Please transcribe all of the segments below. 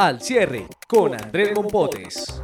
Al cierre con Andrés Mompotes.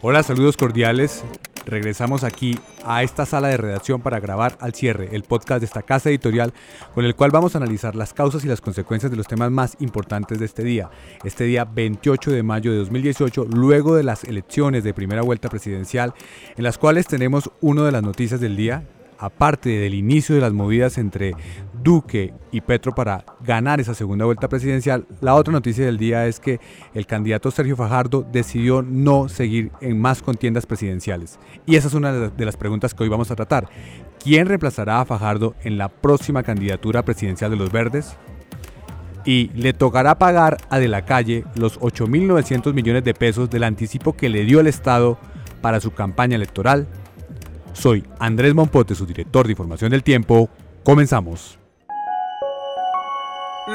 Hola, saludos cordiales. Regresamos aquí a esta sala de redacción para grabar al cierre el podcast de esta casa editorial con el cual vamos a analizar las causas y las consecuencias de los temas más importantes de este día. Este día 28 de mayo de 2018, luego de las elecciones de primera vuelta presidencial, en las cuales tenemos una de las noticias del día, aparte del inicio de las movidas entre Duque y Petro para ganar esa segunda vuelta presidencial, la otra noticia del día es que el candidato Sergio Fajardo decidió no seguir en más contiendas presidenciales. Y esa es una de las preguntas que hoy vamos a tratar. ¿Quién reemplazará a Fajardo en la próxima candidatura presidencial de los Verdes? y le tocará pagar a De la Calle los 8.900 millones de pesos del anticipo que le dio el Estado para su campaña electoral. Soy Andrés Monpote, su director de Información del Tiempo. Comenzamos.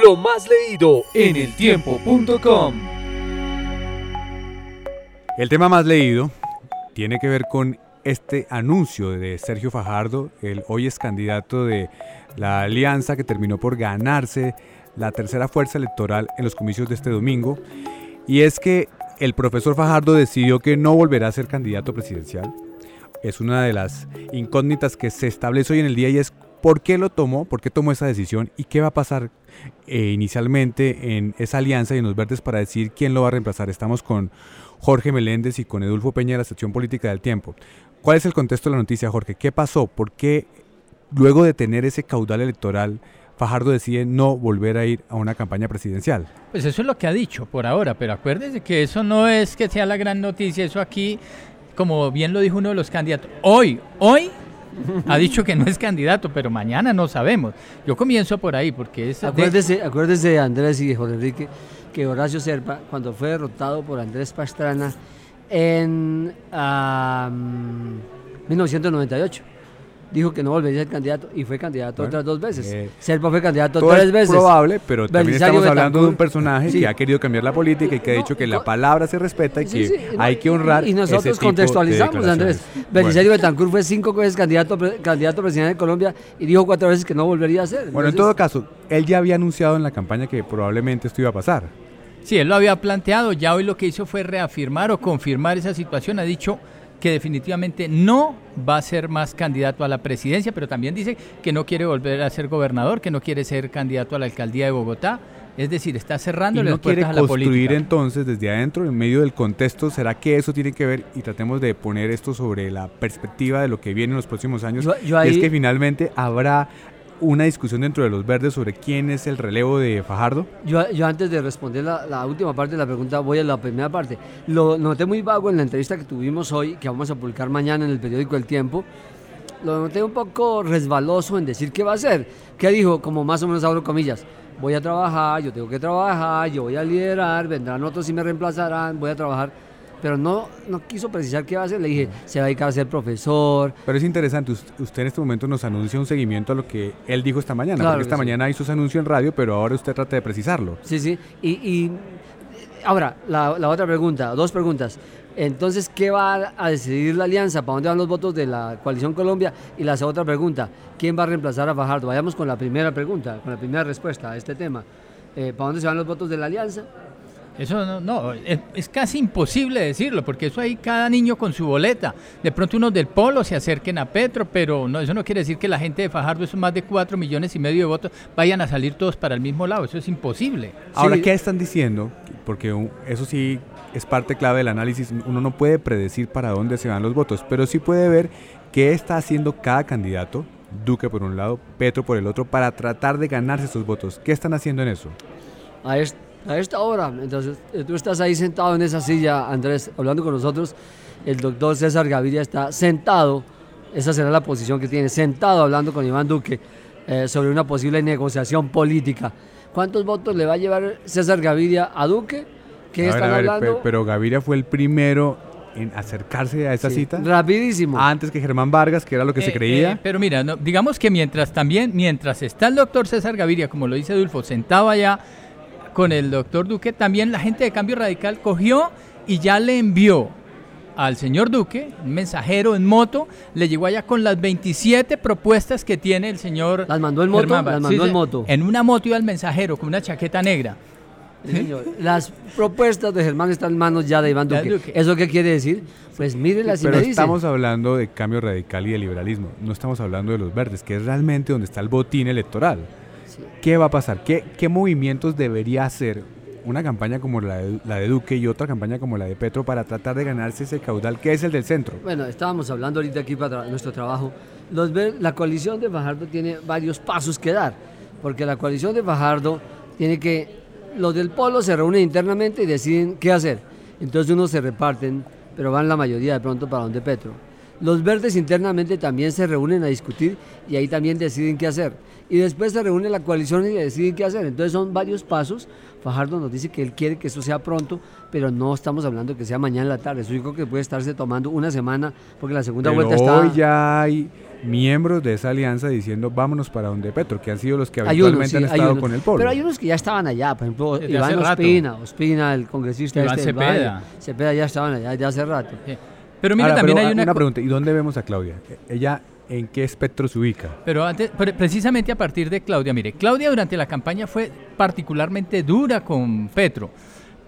Lo más leído en eltiempo.com. El tema más leído tiene que ver con este anuncio de Sergio Fajardo, el hoy es candidato de la alianza que terminó por ganarse la tercera fuerza electoral en los comicios de este domingo. Y es que el profesor Fajardo decidió que no volverá a ser candidato presidencial. Es una de las incógnitas que se establece hoy en el día y es por qué lo tomó, por qué tomó esa decisión y qué va a pasar eh, inicialmente en esa alianza y en los verdes para decir quién lo va a reemplazar. Estamos con Jorge Meléndez y con Edulfo Peña de la sección política del tiempo. ¿Cuál es el contexto de la noticia, Jorge? ¿Qué pasó? ¿Por qué luego de tener ese caudal electoral Fajardo decide no volver a ir a una campaña presidencial. Pues eso es lo que ha dicho por ahora, pero acuérdese que eso no es que sea la gran noticia, eso aquí, como bien lo dijo uno de los candidatos, hoy, hoy ha dicho que no es candidato, pero mañana no sabemos. Yo comienzo por ahí, porque es... Acuérdese, acuérdese Andrés y Jorge Enrique, que Horacio Serpa, cuando fue derrotado por Andrés Pastrana en 1998, dijo que no volvería a ser candidato y fue candidato otras dos veces. Eh, Serpa fue candidato tres veces. Es probable, pero también estamos hablando de un personaje que ha querido cambiar la política y que ha dicho que la palabra se respeta y que hay que honrar. Y nosotros contextualizamos, Andrés. Belisario Betancourt fue cinco veces candidato, candidato presidente de Colombia y dijo cuatro veces que no volvería a ser. Bueno, en todo caso, él ya había anunciado en la campaña que probablemente esto iba a pasar. Sí, él lo había planteado, ya hoy lo que hizo fue reafirmar o confirmar esa situación, ha dicho que definitivamente no va a ser más candidato a la presidencia, pero también dice que no quiere volver a ser gobernador, que no quiere ser candidato a la alcaldía de Bogotá. Es decir, está cerrando las puertas a la política. construir entonces desde adentro, en medio del contexto, ¿será que eso tiene que ver? Y tratemos de poner esto sobre la perspectiva de lo que viene en los próximos años. es que finalmente habrá una discusión dentro de los verdes sobre quién es el relevo de Fajardo? Yo, yo antes de responder la, última parte de la pregunta, voy a la primera parte. Lo noté muy vago en la entrevista que tuvimos hoy, que vamos a publicar mañana en el periódico El Tiempo. Lo noté un poco resbaloso en decir qué va a hacer. ¿Qué dijo? Como más o menos abro comillas. Voy a trabajar, yo tengo que trabajar, yo voy a liderar, vendrán otros y me reemplazarán, voy a trabajar pero no, no quiso precisar qué va a hacer. Le dije, se va a dedicar a ser profesor. Pero es interesante, usted en este momento nos anuncia un seguimiento a lo que él dijo esta mañana, porque esta mañana hizo su anuncio en radio, pero ahora usted trata de precisarlo. Sí, sí. Y, ahora, la, la, otra pregunta, dos preguntas. Entonces, ¿qué va a decidir la alianza? ¿Para dónde van los votos de la coalición Colombia? Y la otra pregunta, ¿quién va a reemplazar a Fajardo? Vayamos con la primera pregunta, con la primera respuesta a este tema. Eh, ¿Para dónde se van los votos de la alianza? Eso no, no es, casi imposible decirlo, porque eso ahí cada niño con su boleta. De pronto unos del Polo se acerquen a Petro, pero no, eso no quiere decir que la gente de Fajardo, esos más de cuatro millones y medio de votos, vayan a salir todos para el mismo lado. Eso es imposible. Ahora, ¿qué están diciendo? Porque eso sí es parte clave del análisis. Uno no puede predecir para dónde se van los votos, pero sí puede ver qué está haciendo cada candidato, Duque por un lado, Petro por el otro, para tratar de ganarse esos votos. ¿Qué están haciendo en eso? A este a esta hora. Entonces, eh, tú estás ahí sentado en esa silla, Andrés, hablando con nosotros. El doctor César Gaviria está sentado, esa será la posición que tiene, sentado hablando con Iván Duque. eh, sobre una posible negociación política. ¿Cuántos votos le va a llevar César Gaviria a Duque? ¿Qué A ver, están a ver, hablando? pe- pero Gaviria fue el primero en acercarse a esa Sí, cita Rapidísimo. antes que Germán Vargas, que era lo que se Eh, creía. eh, pero mira, no, digamos que mientras también, mientras está el doctor César Gaviria, como lo dice Dulfo, sentado allá con el doctor Duque, también la gente de Cambio Radical cogió y ya le envió al señor Duque, un mensajero en moto, le llegó allá con las 27 propuestas que tiene el señor. ¿Las mandó en moto? Germán Las mandó en moto. En una moto iba el mensajero con una chaqueta negra. Sí, señor. Las propuestas de Germán están en manos ya de Iván Duque. Duque. ¿Eso qué quiere decir? Pues mírenlas y Pero me dicen. estamos hablando de cambio radical y de liberalismo, no estamos hablando de los verdes, que es realmente donde está el botín electoral. ¿Qué va a pasar? ¿Qué, qué movimientos debería hacer una campaña como la de, la de Duque y otra campaña como la de Petro para tratar de ganarse ese caudal que es el del centro? Bueno, estábamos hablando ahorita aquí para nuestro trabajo. Los la coalición de Fajardo tiene varios pasos que dar, porque la coalición de Fajardo tiene que, los del polo se reúnen internamente y deciden qué hacer. Entonces unos se reparten, pero van la mayoría de pronto para donde Petro. Los verdes internamente también se reúnen a discutir y ahí también deciden qué hacer. Y después se reúne la coalición y deciden qué hacer. Entonces son varios pasos. Fajardo nos dice que él quiere que eso sea pronto, pero no estamos hablando que sea mañana en la tarde. Eso yo creo que puede estarse tomando una semana porque la segunda Pero vuelta está... hoy ya hay miembros de esa alianza diciendo vámonos para donde Petro, que han sido los que Hay unos, habitualmente sí, han estado con el pueblo. Pero hay unos que ya estaban allá, por ejemplo, Desde Iván. Ospina, Ospina, el congresista Iván este Cepeda. Valle. Cepeda ya estaban allá ya hace rato. Sí. Pero mira, Ahora, también pero, hay ah, una, pregunta, ¿y dónde vemos a Claudia? ¿Ella en qué espectro se ubica? Pero antes, pre- precisamente a partir de Claudia, mire, Claudia durante la campaña fue particularmente dura con Petro.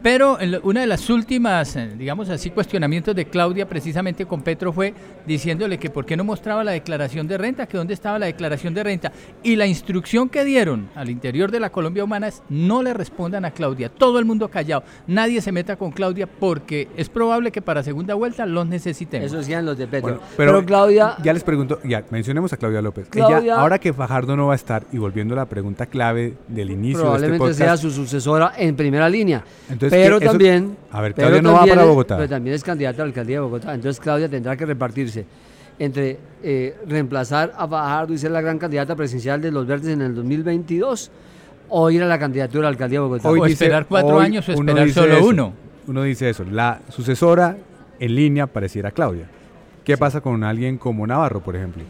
Pero en lo- una de las últimas, eh, digamos así, cuestionamientos de Claudia precisamente con Petro fue diciéndole que por qué no mostraba la declaración de renta, que dónde estaba la declaración de renta. Y la instrucción que dieron al interior de la Colombia Humana es no le respondan a Claudia. Todo el mundo callado. Nadie se meta con Claudia porque es probable que para segunda vuelta los necesitemos. Eso decían los de Petro. Bueno, pero, Claudia, Ya les pregunto, ya, mencionemos a Claudia López. Claudia- Ella, ahora que Fajardo no va a estar, y volviendo a la pregunta clave del inicio probablemente de este sea podcast, su sucesora en primera línea. Entonces, pero ¿qué- eso- también. A ver, pero Claudia no va también para es- Bogotá. Pero también es candidata a la alcaldía de Bogotá. Entonces Claudia tendrá que repartirse entre eh, reemplazar a Fajardo y ser la gran candidata presidencial de los Verdes en el 2022 o ir a la candidatura a la alcaldía de Bogotá. O esperar cuatro años o esperar solo eso, uno. Uno dice eso, la sucesora en línea pareciera Claudia. ¿Qué pasa con alguien como Navarro, por ejemplo?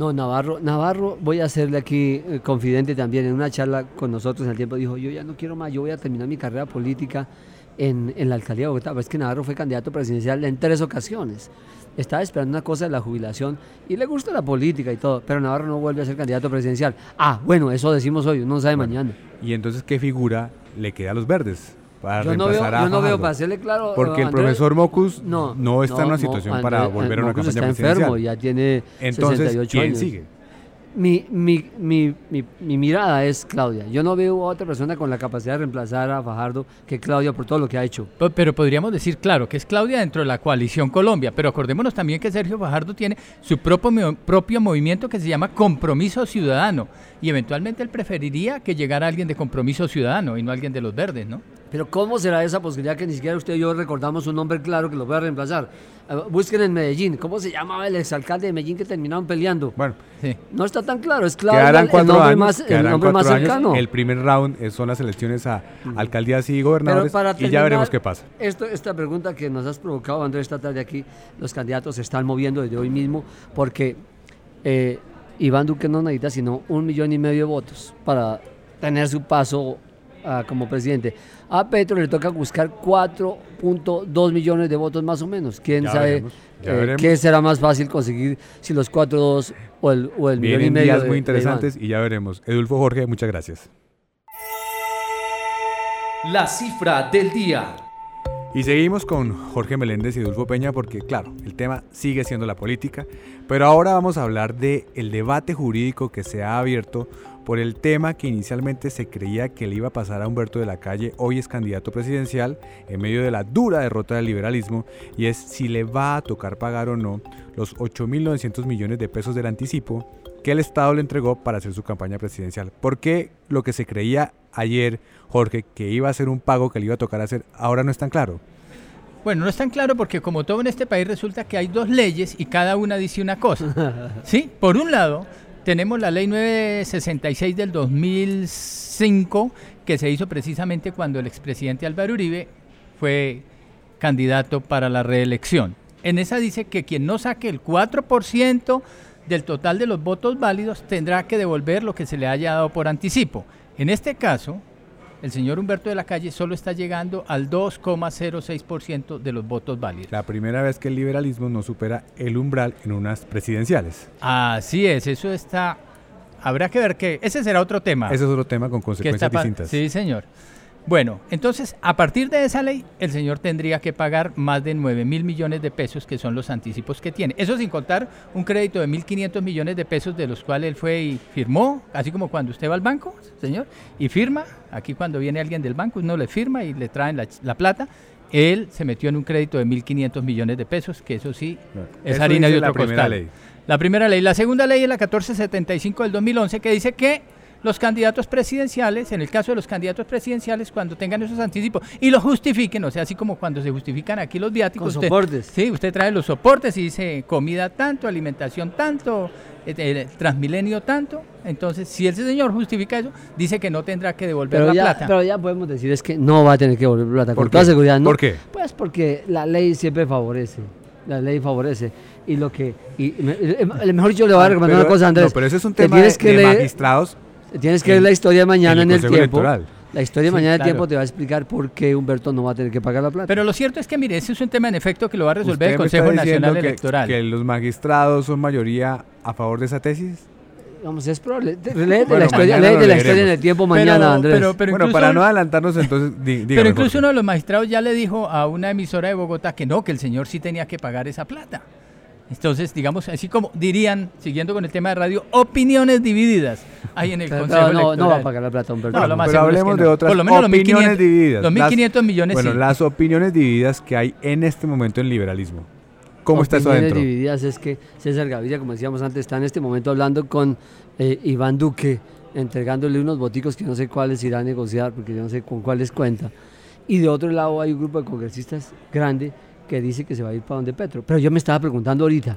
No, Navarro, Navarro, voy a hacerle aquí eh, confidente también. En una charla con nosotros en el tiempo dijo, yo ya no quiero más, yo voy a terminar mi carrera política en, en la alcaldía de Bogotá. Pero es que Navarro fue candidato presidencial en tres ocasiones. Estaba esperando una cosa de la jubilación y le gusta la política y todo, pero Navarro no vuelve a ser candidato presidencial. Ah, bueno, eso decimos hoy, uno no sabe mañana. Y entonces, ¿qué figura le queda a los verdes? Para Yo no veo, reemplazar a yo no veo, Fajardo? para hacerle claro. Porque el profesor Mocus no, está en una situación para Andrés- volver a una Mocus campaña está enfermo, presidencial. ya tiene Entonces, 68 ¿quién años. sigue? Mi, mi, mi, mi, mi mirada es Claudia. Yo no veo a otra persona con la capacidad de reemplazar a Fajardo que Claudia por todo lo que ha hecho. Pe- Pero podríamos decir, claro, que es Claudia dentro de la coalición Colombia, pero acordémonos también que Sergio Fajardo tiene su propio movimiento que se llama Compromiso Ciudadano y eventualmente él preferiría que llegara alguien de Compromiso Ciudadano y no alguien de los verdes, ¿no? Pero ¿cómo será esa posibilidad que ni siquiera usted y yo recordamos un nombre claro que lo pueda reemplazar? Eh, Busquen en Medellín. ¿Cómo se llamaba el exalcalde de Medellín que terminaron peleando? Bueno, Sí. No está tan claro. Es quedarán el nombre años. más, el nombre más años. cercano. El primer round eh, son las elecciones a alcaldías y gobernadores para y ya terminar, veremos qué pasa. Esto, esta pregunta que nos has provocado, Andrés, esta tarde aquí, los candidatos se están moviendo desde hoy mismo porque eh, Iván Duque no necesita sino un millón y medio de votos para tener su paso ah, como presidente. A Petro le toca buscar 4.2 millones de votos más o menos. ¿Quién Ya sabe veremos, eh, qué será más fácil conseguir si los 4.2 o el, o el millón y medio? días de- muy de interesantes y ya veremos. Edulfo Jorge, muchas gracias. La cifra del día. Y seguimos con Jorge Meléndez y Edulfo Peña porque, claro, el tema sigue siendo la política, pero ahora vamos a hablar de el debate jurídico que se ha abierto por el tema que inicialmente se creía que le iba a pasar a Humberto de la Calle, hoy es candidato presidencial, en medio de la dura derrota del liberalismo, y es si le va a tocar pagar o no los 8.900 millones de pesos del anticipo que el Estado le entregó para hacer su campaña presidencial. Porque lo que se creía ayer, Jorge, que iba a ser un pago que le iba a tocar hacer, ahora no es tan claro. Bueno, no es tan claro porque como todo en este país resulta que hay dos leyes y cada una dice una cosa. ¿Sí? Por un lado, tenemos la ley 966 del 2005 que se hizo precisamente cuando el expresidente Álvaro Uribe fue candidato para la reelección. En esa dice que quien no saque el 4% del total de los votos válidos tendrá que devolver lo que se le haya dado por anticipo. En este caso, el señor Humberto de la Calle solo está llegando al 2,06% de los votos válidos. La primera vez que el liberalismo no supera el umbral en unas presidenciales. Así es, eso está... Habrá que ver que... Ese será otro tema. Ese es otro tema con consecuencias distintas. Sí, señor. Bueno, entonces, a partir de esa ley, el señor tendría que pagar más de 9 mil millones de pesos, que son los anticipos que tiene. Eso sin contar un crédito de 1.500 millones de pesos, de los cuales él fue y firmó, así como cuando usted va al banco, señor, y firma. Aquí cuando viene alguien del banco, uno le firma y le traen la, plata. Él se metió en un crédito de 1.500 millones de pesos, que eso sí es harina de otro la primera Ley. La primera ley. La segunda ley es la 1475 del 2011, que dice que los candidatos presidenciales, en el caso de los candidatos presidenciales, cuando tengan esos anticipos y lo justifiquen, o sea, así como cuando se justifican aquí los viáticos. Con soportes. Sí, usted trae los soportes y dice comida tanto, alimentación tanto, eh, transmilenio tanto. Entonces, si ese señor justifica eso, dice que no tendrá que devolver la plata. Pero ya podemos decir es que no va a tener que devolver plata, con toda seguridad. ¿no? ¿Por qué? Pues porque la ley siempre favorece. La ley favorece. Y lo que. Y, mejor yo le voy a recomendar una cosa, Andrés. No, pero ese es un tema de, de magistrados Tienes que ver la historia de mañana en el, tiempo. La historia de mañana en el tiempo te va a explicar por qué Humberto no va a tener que pagar la plata. Pero lo cierto es que, mire, ese es un tema en efecto que lo va a resolver el Consejo Nacional Electoral. ¿Que los magistrados son mayoría a favor de esa tesis? Vamos, es probable. Lee de la historia, de la historia en el tiempo mañana, Andrés. bueno, para no adelantarnos entonces, Pero incluso uno de los magistrados ya le dijo a una emisora de Bogotá que no, que el señor sí tenía que pagar esa plata. Entonces, digamos, así como dirían, siguiendo con el tema de radio, opiniones divididas hay en el Consejo no, no va a pagar la plata, Humberto. No, pero hablemos de otras opiniones divididas. Los 1.500 millones Bueno, las opiniones divididas que hay en este momento en liberalismo. ¿Cómo está eso adentro? Opiniones divididas es que César Gaviria, como decíamos antes, está en este momento hablando con eh, Iván Duque, entregándole unos boticos que no sé cuáles irá a negociar, porque yo no sé con cuáles cuenta. Y de otro lado hay un grupo de congresistas grande que dice que se va a ir para donde Petro. Pero yo me estaba preguntando ahorita,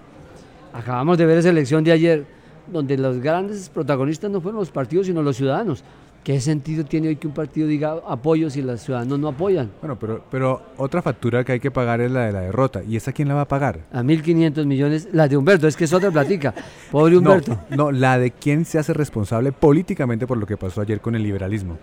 acabamos de ver esa elección de ayer, donde los grandes protagonistas no fueron los partidos, sino los ciudadanos. ¿Qué sentido tiene hoy que un partido diga apoyo si los ciudadanos no apoyan? Bueno, pero, pero otra factura que hay que pagar es la de la derrota. ¿Y esa quién la va a pagar? A 1.500 millones. La de Humberto, es que es otra platica. Pobre Humberto. No, no, la de quién se hace responsable políticamente por lo que pasó ayer con el liberalismo.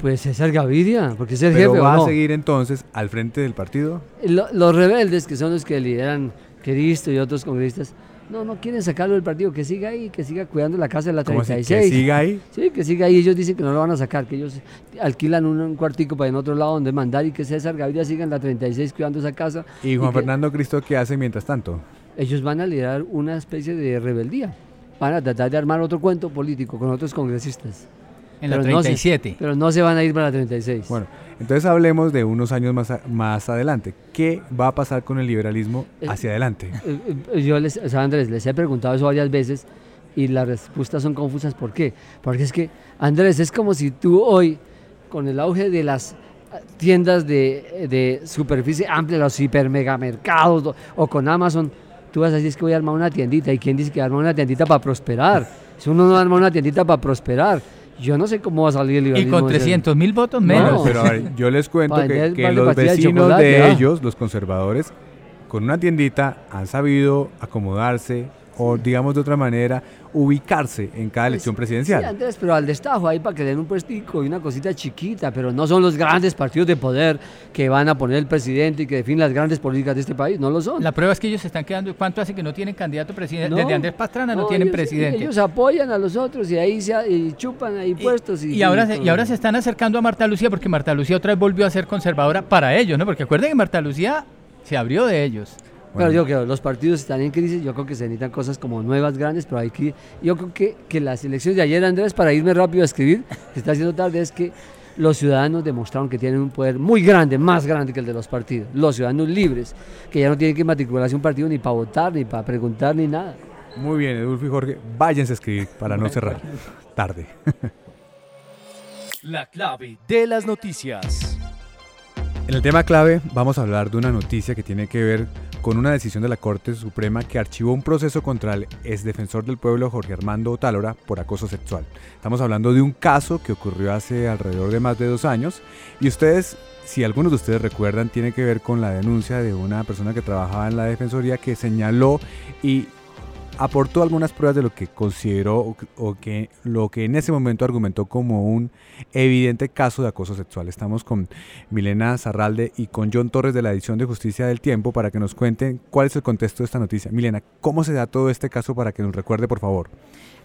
Pues César Gaviria, porque es el Pero jefe. ¿Va a seguir entonces al frente del partido? los rebeldes, que son los que lideran Cristo y otros congresistas, no, no quieren sacarlo del partido, que siga ahí, que siga cuidando la casa de la 36. ¿Que siga ahí? Sí, que siga ahí. Ellos dicen que no lo van a sacar, que ellos alquilan un, cuartico para en otro lado donde mandar y que César Gaviria siga en la 36 cuidando esa casa. ¿Y Juan Fernando Cristo qué hace mientras tanto? Ellos van a liderar una especie de rebeldía. Van a tratar de armar otro cuento político con otros congresistas. En la 37. pero no se van a ir para la 36. Bueno, entonces hablemos de unos años más, más adelante. ¿Qué va a pasar con el liberalismo eh, hacia adelante? Eh, eh, yo les, o sea, Andrés, les he preguntado eso varias veces y las respuestas son confusas. ¿Por qué? Porque es que, Andrés, es como si tú hoy, con el auge de las tiendas de, de superficie amplia, los hipermegamercados o con Amazon, tú vas a decir que voy a armar una tiendita. ¿Y quién dice que armar una tiendita para prosperar? Si uno no arma una tiendita para prosperar, yo no sé cómo va a salir el liberalismo. Y con 300 mil votos menos. pero yo les cuento que, los vecinos de, ellos, los conservadores, con una tiendita han sabido acomodarse o, digamos de otra manera, ubicarse en cada elección presidencial. Sí, Andrés, pero al destajo ahí para que den un puestico y una cosita chiquita, pero no son los grandes partidos de poder que van a poner el presidente y que definen las grandes políticas de este país, no lo son. La prueba es que ellos se están quedando, ¿cuánto hace que no tienen candidato presidente? Desde Andrés Pastrana no, tienen presidente. Ellos apoyan a los otros y ahí se chupan ahí puestos. Y, ahora se, y ahora se están acercando a Marta Lucía porque Marta Lucía otra vez volvió a ser conservadora para ellos, ¿no? Porque acuerden que Marta Lucía se abrió de ellos. Pero yo creo que los partidos están en crisis, yo creo que se necesitan cosas como nuevas, grandes, pero hay que, yo creo que, que las elecciones de ayer, Andrés, para irme rápido a escribir, que está haciendo tarde, es que los ciudadanos demostraron que tienen un poder muy grande, más grande que el de los partidos. Los ciudadanos libres, que ya no tienen que matricularse un partido ni para votar, ni para preguntar, ni nada. Muy bien, Edulfo y Jorge, váyanse a escribir para no cerrar. Tarde. La clave de las noticias. En el tema clave vamos a hablar de una noticia que tiene que ver con una decisión de la Corte Suprema que archivó un proceso contra el exdefensor del pueblo Jorge Armando Otálora por acoso sexual. Estamos hablando de un caso que ocurrió hace alrededor de más de dos años y ustedes, si algunos de ustedes recuerdan, tiene que ver con la denuncia de una persona que trabajaba en la Defensoría que señaló y aportó algunas pruebas de lo que consideró o, que lo que en ese momento argumentó como un evidente caso de acoso sexual. Estamos con Milena Zarralde y con John Torres de la edición de Justicia del Tiempo para que nos cuenten cuál es el contexto de esta noticia. Milena, ¿cómo se da todo este caso para que nos recuerde, por favor?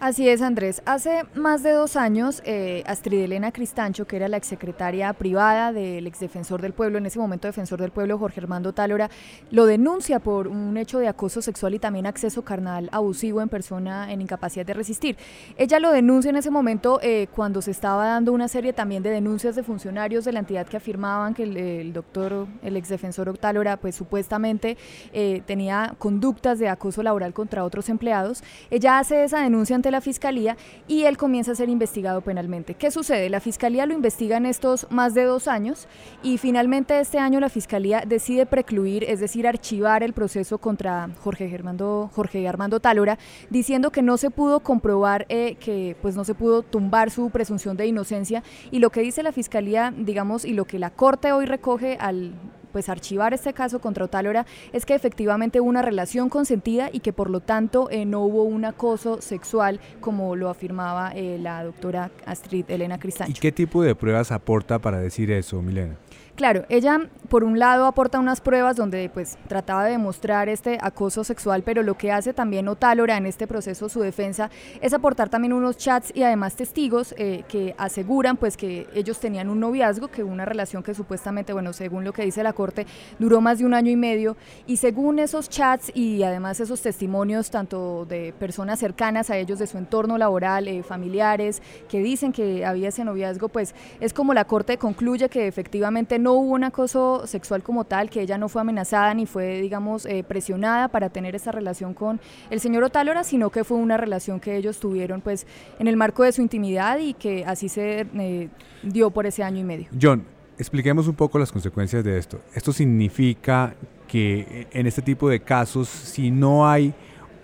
Así es, Andrés. Hace más de dos años, eh, Astrid Elena Cristancho, que era la exsecretaria privada del exdefensor del pueblo, en ese momento defensor del pueblo, Jorge Armando Tálora, lo denuncia por un hecho de acoso sexual y también acceso carnal abusivo en persona en incapacidad de resistir. Ella lo denuncia en ese momento eh, cuando se estaba dando una serie también de denuncias de funcionarios de la entidad que afirmaban que el, doctor, el exdefensor Tálora, pues supuestamente eh, tenía conductas de acoso laboral contra otros empleados. Ella hace esa denuncia ante la fiscalía y él comienza a ser investigado penalmente. ¿Qué sucede? La fiscalía lo investiga en estos más de dos años y finalmente este año la fiscalía decide precluir, es decir, archivar el proceso contra Jorge Armando, Jorge Armando Tálora, diciendo que no se pudo comprobar eh, que pues no se pudo tumbar su presunción de inocencia y lo que dice la fiscalía, digamos, y lo que la corte hoy recoge al pues archivar este caso contra Otálora es que efectivamente hubo una relación consentida y que por lo tanto eh, no hubo un acoso sexual como lo afirmaba eh, la doctora Astrid Elena Cristancho. ¿Y qué tipo de pruebas aporta para decir eso, Milena? Claro, ella por un lado aporta unas pruebas donde pues trataba de demostrar este acoso sexual, pero lo que hace también Otálora en este proceso, su defensa, es aportar también unos chats y además testigos eh, que aseguran pues que ellos tenían un noviazgo, que una relación que supuestamente, bueno, según lo que dice la corte, duró más de un año y medio. Y según esos chats y además esos testimonios tanto de personas cercanas a ellos de su entorno laboral, eh, familiares, que dicen que había ese noviazgo, pues es como la corte concluye que efectivamente no hubo un acoso sexual como tal, que ella no fue amenazada ni fue, digamos, eh, presionada para tener esa relación con el señor Otálora, sino que fue una relación que ellos tuvieron pues en el marco de su intimidad y que así se eh, dio por ese año y medio. John, expliquemos un poco las consecuencias de esto. Esto significa que en este tipo de casos, si no hay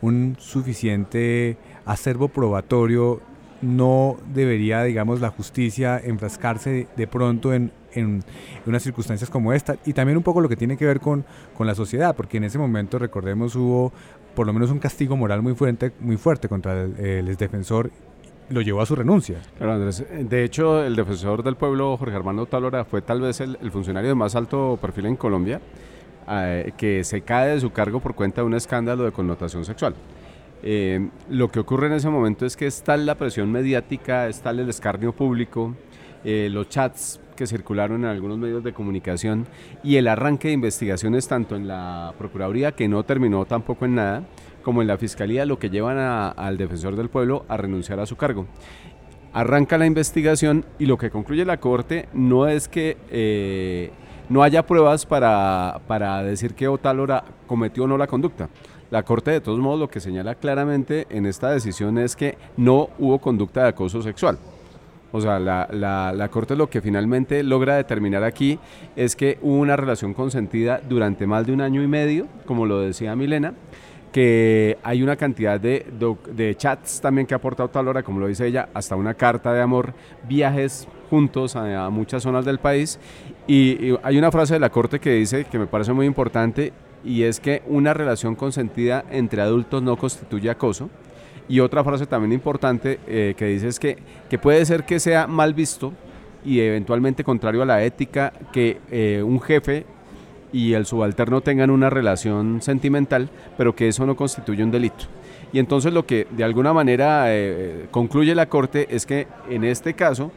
un suficiente acervo probatorio, no debería, digamos, la justicia enfrascarse de pronto en en, unas circunstancias como esta y también un poco lo que tiene que ver con, con la sociedad, porque en ese momento, recordemos, hubo por lo menos un castigo moral muy fuerte, muy fuerte contra el, el defensor lo llevó a su renuncia. Claro, Andrés. De hecho, el defensor del pueblo, Jorge Armando Talora, fue tal vez el, funcionario de más alto perfil en Colombia eh, que se cae de su cargo por cuenta de un escándalo de connotación sexual. Eh, lo que ocurre en ese momento es que está la presión mediática, está el escarnio público, eh, los chats que circularon en algunos medios de comunicación y el arranque de investigaciones tanto en la Procuraduría, que no terminó tampoco en nada, como en la Fiscalía, lo que llevan al defensor del pueblo a renunciar a su cargo. Arranca la investigación y lo que concluye la Corte no es que eh, no haya pruebas para, para decir que Otálora cometió o no la conducta. La Corte de todos modos lo que señala claramente en esta decisión es que no hubo conducta de acoso sexual. O sea, la, la, Corte lo que finalmente logra determinar aquí es que hubo una relación consentida durante más de un año y medio, como lo decía Milena, que hay una cantidad de, chats también que ha aportado tal hora, como lo dice ella, hasta una carta de amor, viajes juntos a, muchas zonas del país. Y, y, hay una frase de la Corte que dice, que me parece muy importante, y es que una relación consentida entre adultos no constituye acoso. Y otra frase también importante eh, que dice es que, que puede ser que sea mal visto y eventualmente contrario a la ética que eh, un jefe y el subalterno tengan una relación sentimental, pero que eso no constituye un delito. Y entonces lo que de alguna manera eh, concluye la Corte es que en este caso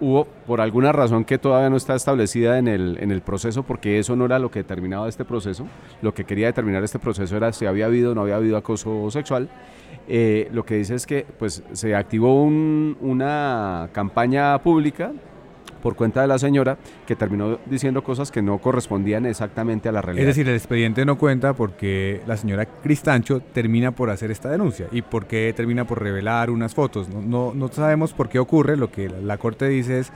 hubo, por alguna razón que todavía no está establecida en el, en el proceso, porque eso no era lo que determinaba este proceso, lo que quería determinar este proceso era si había habido o no había habido acoso sexual, eh, lo que dice es que pues, se activó una campaña pública por cuenta de la señora que terminó diciendo cosas que no correspondían exactamente a la realidad. Es decir, el expediente no cuenta porque la señora Cristancho termina por hacer esta denuncia y porque termina por revelar unas fotos. No, no, sabemos por qué ocurre, lo que la, Corte dice es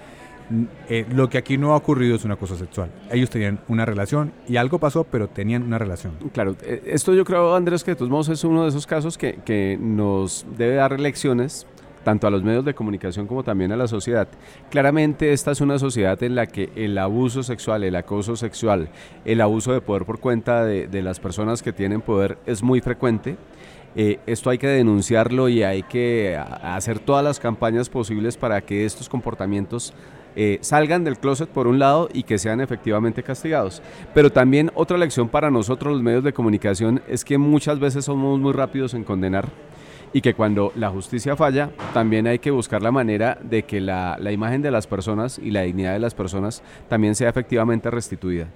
eh, lo que aquí no ha ocurrido es una cosa sexual. Ellos tenían una relación y algo pasó, pero tenían una relación. Claro, eh, esto yo creo, Andrés, que de todos modos es uno de esos casos que, que nos debe dar lecciones tanto a los medios de comunicación como también a la sociedad. Claramente esta es una sociedad en la que el abuso sexual, el acoso sexual, el abuso de poder por cuenta de, las personas que tienen poder es muy frecuente. Eh, esto hay que denunciarlo y hay que hacer todas las campañas posibles para que estos comportamientos eh, salgan del closet por un lado y que sean efectivamente castigados. Pero también otra lección para nosotros los medios de comunicación es que muchas veces somos muy rápidos en condenar y que cuando la justicia falla, también hay que buscar la manera de que la, la imagen de las personas y la dignidad de las personas también sea efectivamente restituida.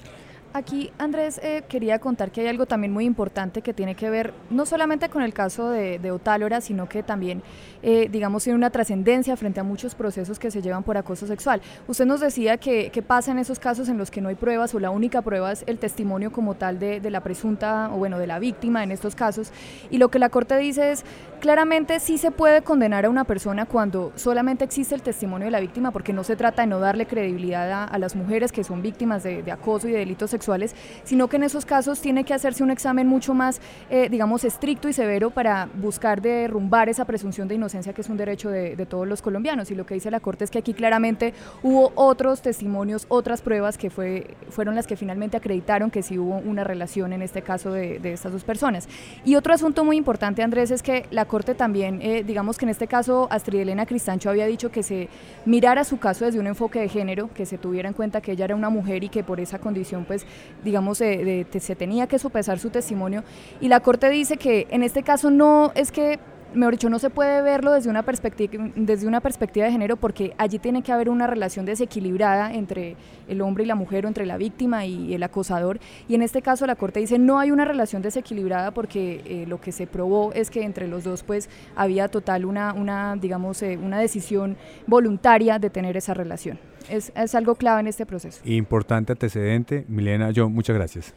Aquí, Andrés, eh, quería contar que hay algo también muy importante que tiene que ver no solamente con el caso de, de Otálora, sino que también, eh, digamos, tiene una trascendencia frente a muchos procesos que se llevan por acoso sexual. Usted nos decía que, que, pasa en esos casos en los que no hay pruebas o la única prueba es el testimonio como tal de, de la presunta, o bueno, de la víctima en estos casos. Y lo que la Corte dice es, claramente sí se puede condenar a una persona cuando solamente existe el testimonio de la víctima, porque no se trata de no darle credibilidad a, las mujeres que son víctimas de, de acoso y de delitos sexuales sino que en esos casos tiene que hacerse un examen mucho más, eh, digamos, estricto y severo para buscar derrumbar esa presunción de inocencia que es un derecho de, todos los colombianos. Y lo que dice la Corte es que aquí claramente hubo otros testimonios, otras pruebas que fue, fueron las que finalmente acreditaron que sí hubo una relación en este caso de, estas dos personas. Y otro asunto muy importante, Andrés, es que la Corte también, eh, digamos que en este caso Astrid Elena Cristancho había dicho que se mirara su caso desde un enfoque de género, que se tuviera en cuenta que ella era una mujer y que por esa condición pues digamos, de, se tenía que sopesar su testimonio. Y la Corte dice que en este caso no es que mejor dicho, no se puede verlo desde una, perspectiva, desde una perspectiva de género porque allí tiene que haber una relación desequilibrada entre el hombre y la mujer o entre la víctima y el acosador. Y en este caso la Corte dice no hay una relación desequilibrada porque eh, lo que se probó es que entre los dos pues había total una, una digamos, eh, una decisión voluntaria de tener esa relación. Es, es algo clave en este proceso. Importante antecedente. Milena, yo, muchas gracias.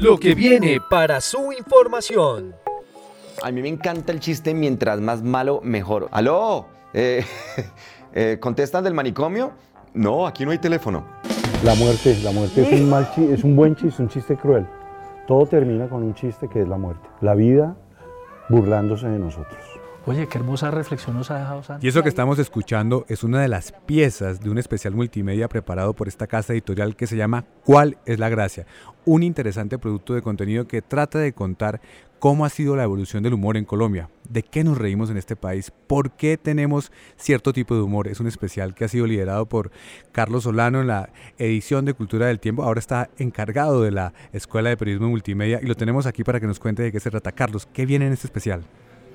Lo que viene para su información. A mí me encanta el chiste, mientras más malo, mejor. ¡Aló! Eh, eh, ¿Contestan del manicomio? No, aquí no hay teléfono. La muerte, la muerte es un, mal chiste, es un buen chiste, un chiste cruel. Todo termina con un chiste que es la muerte. La vida burlándose de nosotros. Oye, qué hermosa reflexión nos ha dejado Santi. Y eso que estamos escuchando es una de las piezas de un especial multimedia preparado por esta casa editorial que se llama ¿Cuál es la gracia? Un interesante producto de contenido que trata de contar cómo ha sido la evolución del humor en Colombia, de qué nos reímos en este país, por qué tenemos cierto tipo de humor. Es un especial que ha sido liderado por Carlos Solano en la edición de Cultura del Tiempo. Ahora está encargado de la Escuela de Periodismo Multimedia y lo tenemos aquí para que nos cuente de qué se trata. Carlos, ¿qué viene en este especial?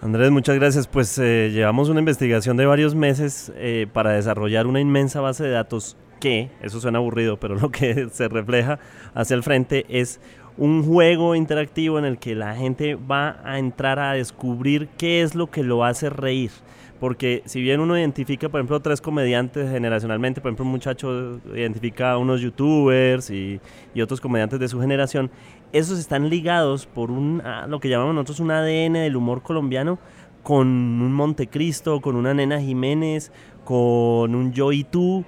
Andrés, muchas gracias. Pues eh, llevamos una investigación de varios meses eh, para desarrollar una inmensa base de datos que, eso suena aburrido, pero lo que se refleja hacia el frente es un juego interactivo en el que la gente va a entrar a descubrir qué es lo que lo hace reír. Porque si bien uno identifica, por ejemplo, tres comediantes generacionalmente, por ejemplo, un muchacho identifica a unos youtubers y, otros comediantes de su generación, esos están ligados por un, lo que llamamos nosotros un ADN del humor colombiano con un Montecristo, con una Nena Jiménez, con un Yo y tú.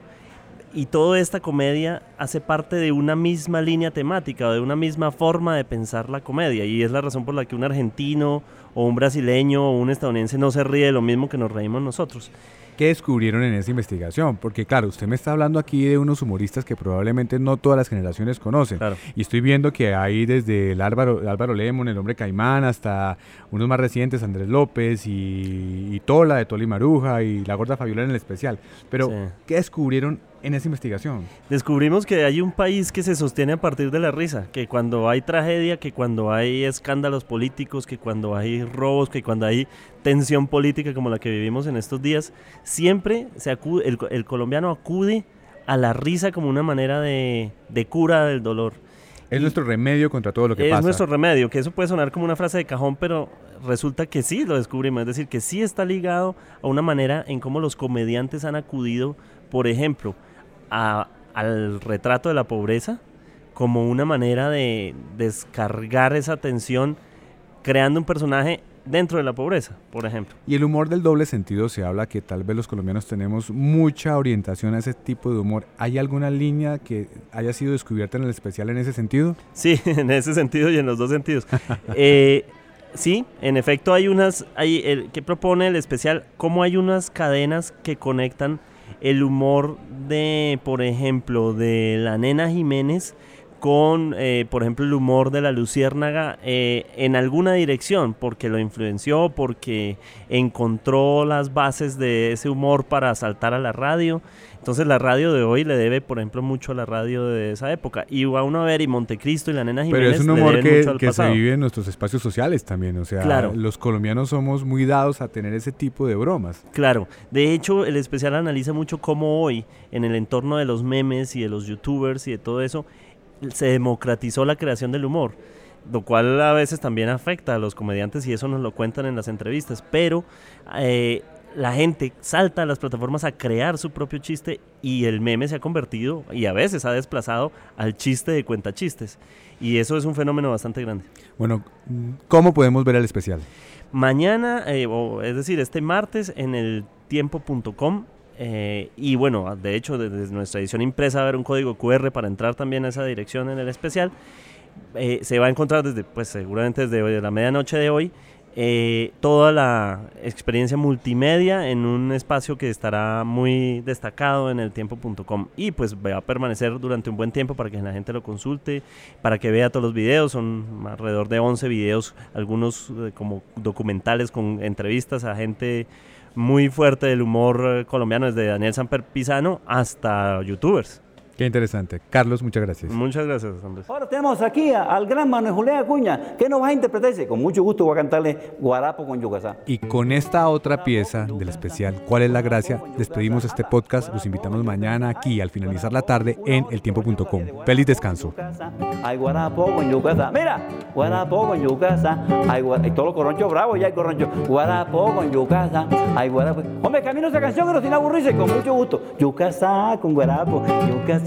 Y toda esta comedia hace parte de una misma línea temática, de una misma forma de pensar la comedia. Y es la razón por la que un argentino o un brasileño o un estadounidense no se ríe de lo mismo que nos reímos nosotros. ¿Qué descubrieron en esa investigación? Porque claro, usted me está hablando aquí de unos humoristas que probablemente no todas las generaciones conocen. Claro. Y estoy viendo que hay desde el Álvaro, el Álvaro Lemon, el hombre Caimán, hasta unos más recientes, Andrés López y, y Tola de Toli Maruja y la gorda Fabiola en el especial. Pero, sí. ¿qué descubrieron en esa investigación? Descubrimos que hay un país que se sostiene a partir de la risa, que cuando hay tragedia, que cuando hay escándalos políticos, que cuando hay robos, que cuando hay tensión política como la que vivimos en estos días, siempre se acude, el, el colombiano acude a la risa como una manera de, de cura del dolor. Es y nuestro remedio contra todo lo que es pasa. Es nuestro remedio, que eso puede sonar como una frase de cajón, pero resulta que sí lo descubrimos. Es decir, que sí está ligado a una manera en cómo los comediantes han acudido, por ejemplo, a, al retrato de la pobreza como una manera de descargar esa tensión creando un personaje dentro de la pobreza, por ejemplo. Y el humor del doble sentido se habla que tal vez los colombianos tenemos mucha orientación a ese tipo de humor. ¿Hay alguna línea que haya sido descubierta en el especial en ese sentido? Sí, en ese sentido y en los dos sentidos. eh, sí, en efecto hay unas, hay el, que propone el especial, cómo hay unas cadenas que conectan el humor de, por ejemplo, de la nena Jiménez con, eh, por ejemplo, el humor de la Luciérnaga eh, en alguna dirección, porque lo influenció, porque encontró las bases de ese humor para saltar a la radio. Entonces la radio de hoy le debe, por ejemplo, mucho a la radio de esa época. Y va uno a ver y Montecristo y la nena Jiménez Pero es un humor que, que se vive en nuestros espacios sociales también. O sea, Claro. los colombianos somos muy dados a tener ese tipo de bromas. Claro, de hecho el especial analiza mucho cómo hoy, en el entorno de los memes y de los youtubers y de todo eso, se democratizó la creación del humor, lo cual a veces también afecta a los comediantes y eso nos lo cuentan en las entrevistas, pero eh, la gente salta a las plataformas a crear su propio chiste y el meme se ha convertido y a veces ha desplazado al chiste de cuentachistes y eso es un fenómeno bastante grande. Bueno, ¿cómo podemos ver el especial? Mañana, eh, o, es decir, este martes en el tiempo.com. eh, y bueno, de hecho, desde nuestra edición impresa a haber un código QR para entrar también a esa dirección en el especial. Eh, se va a encontrar desde, pues seguramente desde hoy, la medianoche de hoy, eh, toda la experiencia multimedia en un espacio que estará muy destacado en el tiempo.com y pues va a permanecer durante un buen tiempo para que la gente lo consulte, para que vea todos los videos, son alrededor de 11 videos, algunos como documentales con entrevistas a gente muy fuerte del humor eh, colombiano, desde Daniel Samper Pisano hasta youtubers. Qué interesante. Carlos, muchas gracias. Muchas gracias, Andrés. Ahora tenemos aquí a- al gran Manuel Julián Acuña. ¿Qué nos va a interpretar? Con mucho gusto voy a cantarle Guarapo con Yucasá. Y con esta otra pieza del especial, ¿cuál es la gracia? Despedimos este podcast. Los invitamos mañana aquí al finalizar la tarde en eltiempo.com. Feliz descanso. Ay, Guarapo con Yucasá. Mira, Guarapo con Yucasá. Ay, gua- y todos los corronchos bravos ya hay corronchos. Guarapo con Yucasá. Ay, Guarapo. Hombre, camino esa canción, pero sin aburrirse, con mucho gusto. Yucasá con Guarapo. Yucasá.